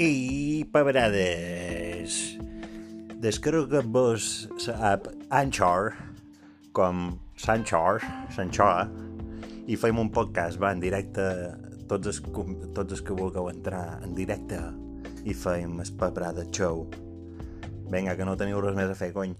i pebrades. Descarregueu-vos l'app Anchor, com Sanchor, Sanchoa, i fem un podcast, va, en directe, tots els, tots els que vulgueu entrar en directe i fem el pebrada show. Vinga, que no teniu res més a fer, cony.